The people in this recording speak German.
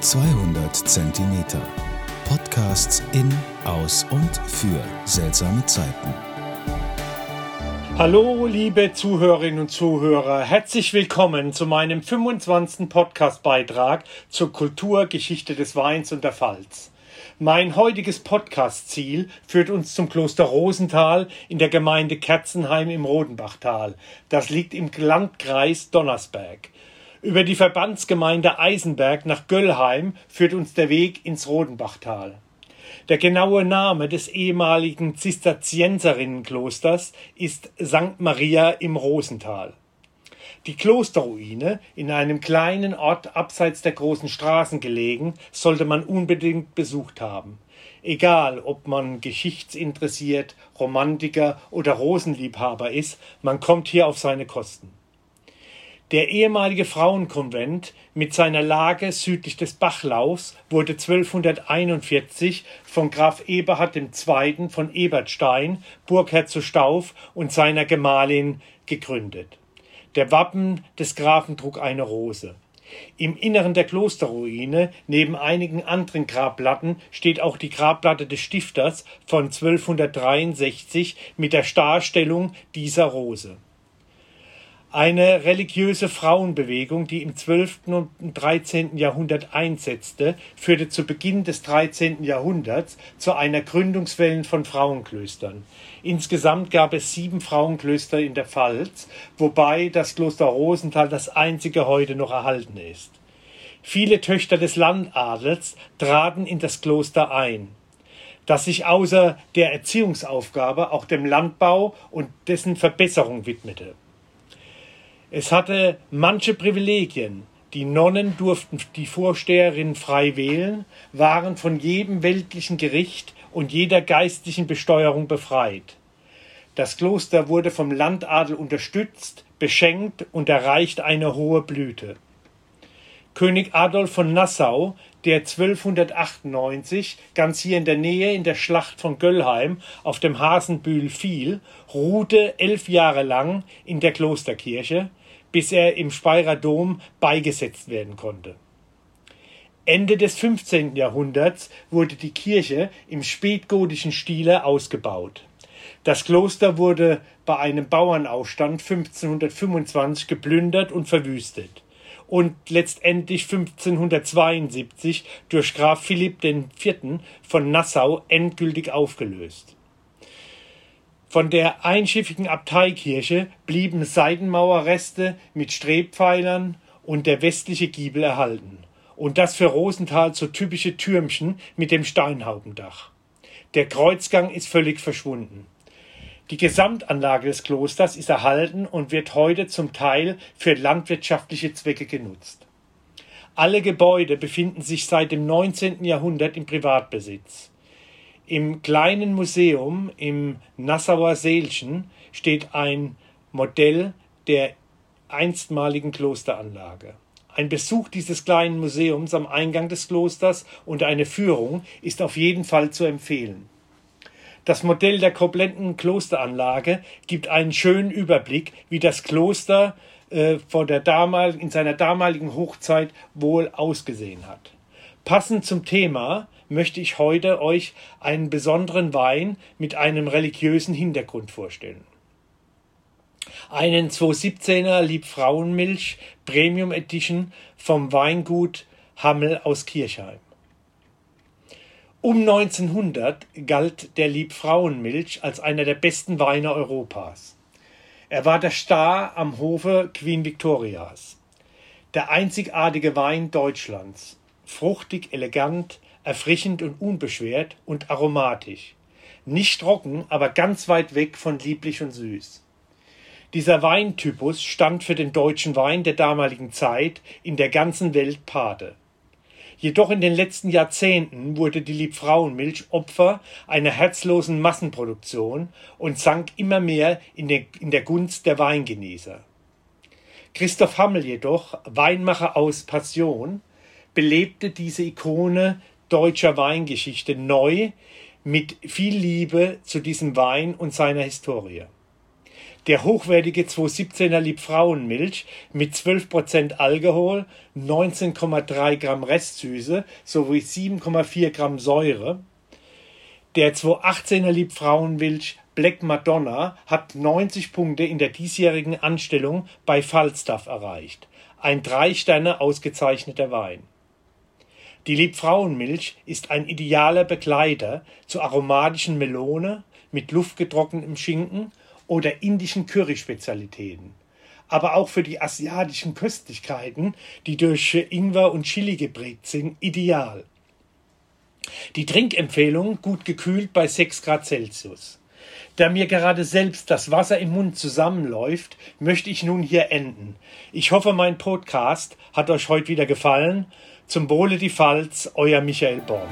200 Zentimeter. Podcasts in, aus und für seltsame Zeiten. Hallo, liebe Zuhörerinnen und Zuhörer. Herzlich willkommen zu meinem 25. Podcast-Beitrag zur Kulturgeschichte des Weins und der Pfalz. Mein heutiges Podcast-Ziel führt uns zum Kloster Rosenthal in der Gemeinde Kerzenheim im Rodenbachtal. Das liegt im Landkreis Donnersberg. Über die Verbandsgemeinde Eisenberg nach Göllheim führt uns der Weg ins Rodenbachtal. Der genaue Name des ehemaligen Zisterzienserinnenklosters ist St. Maria im Rosenthal. Die Klosterruine, in einem kleinen Ort abseits der großen Straßen gelegen, sollte man unbedingt besucht haben. Egal, ob man geschichtsinteressiert, Romantiker oder Rosenliebhaber ist, man kommt hier auf seine Kosten. Der ehemalige Frauenkonvent mit seiner Lage südlich des Bachlaufs wurde 1241 von Graf Eberhard II. von Ebertstein, Burgherr zu Stauf und seiner Gemahlin gegründet. Der Wappen des Grafen trug eine Rose. Im Inneren der Klosterruine, neben einigen anderen Grabplatten, steht auch die Grabplatte des Stifters von 1263 mit der Starstellung dieser Rose. Eine religiöse Frauenbewegung, die im 12. und 13. Jahrhundert einsetzte, führte zu Beginn des 13. Jahrhunderts zu einer Gründungswelle von Frauenklöstern. Insgesamt gab es sieben Frauenklöster in der Pfalz, wobei das Kloster Rosenthal das einzige heute noch erhalten ist. Viele Töchter des Landadels traten in das Kloster ein das sich außer der Erziehungsaufgabe auch dem Landbau und dessen Verbesserung widmete. Es hatte manche Privilegien. Die Nonnen durften die Vorsteherin frei wählen, waren von jedem weltlichen Gericht und jeder geistlichen Besteuerung befreit. Das Kloster wurde vom Landadel unterstützt, beschenkt und erreicht eine hohe Blüte. König Adolf von Nassau, der 1298 ganz hier in der Nähe in der Schlacht von Göllheim auf dem Hasenbühl fiel, ruhte elf Jahre lang in der Klosterkirche, bis er im Speyerer Dom beigesetzt werden konnte. Ende des 15. Jahrhunderts wurde die Kirche im spätgotischen Stile ausgebaut. Das Kloster wurde bei einem Bauernaufstand 1525 geplündert und verwüstet und letztendlich 1572 durch Graf Philipp IV. von Nassau endgültig aufgelöst. Von der einschiffigen Abteikirche blieben Seitenmauerreste mit Strebpfeilern und der westliche Giebel erhalten. Und das für Rosenthal so typische Türmchen mit dem Steinhaubendach. Der Kreuzgang ist völlig verschwunden. Die Gesamtanlage des Klosters ist erhalten und wird heute zum Teil für landwirtschaftliche Zwecke genutzt. Alle Gebäude befinden sich seit dem 19. Jahrhundert im Privatbesitz. Im kleinen Museum im Nassauer Seelchen steht ein Modell der einstmaligen Klosteranlage. Ein Besuch dieses kleinen Museums am Eingang des Klosters und eine Führung ist auf jeden Fall zu empfehlen. Das Modell der kompletten Klosteranlage gibt einen schönen Überblick, wie das Kloster äh, vor der damal in seiner damaligen Hochzeit wohl ausgesehen hat. Passend zum Thema möchte ich heute euch einen besonderen Wein mit einem religiösen Hintergrund vorstellen. Einen 217er Liebfrauenmilch Premium Edition vom Weingut Hammel aus Kirchheim. Um 1900 galt der Liebfrauenmilch als einer der besten Weine Europas. Er war der Star am Hofe Queen Victorias. Der einzigartige Wein Deutschlands. Fruchtig, elegant, erfrischend und unbeschwert und aromatisch. Nicht trocken, aber ganz weit weg von lieblich und süß. Dieser Weintypus stand für den deutschen Wein der damaligen Zeit in der ganzen Welt Pate. Jedoch in den letzten Jahrzehnten wurde die Liebfrauenmilch Opfer einer herzlosen Massenproduktion und sank immer mehr in, den, in der Gunst der Weingenießer. Christoph Hammel jedoch, Weinmacher aus Passion, belebte diese Ikone deutscher Weingeschichte neu mit viel Liebe zu diesem Wein und seiner Historie. der hochwertige 217er Liebfrauenmilch mit 12% Alkohol, 19,3 Gramm Restsüße sowie 7,4 Gramm Säure. Der 218er Liebfrauenmilch Black Madonna hat 90 Punkte in der diesjährigen Anstellung bei Falstaff erreicht. Ein drei Sterne ausgezeichneter Wein. Die Liebfrauenmilch ist ein idealer Begleiter zur aromatischen Melone mit luftgetrocknetem Schinken oder indischen Curry-Spezialitäten. Aber auch für die asiatischen Köstlichkeiten, die durch Ingwer und Chili geprägt sind, ideal. Die Trinkempfehlung gut gekühlt bei 6 Grad Celsius. Da mir gerade selbst das Wasser im Mund zusammenläuft, möchte ich nun hier enden. Ich hoffe, mein Podcast hat euch heute wieder gefallen. Zum Wohle die Pfalz, euer Michael Born.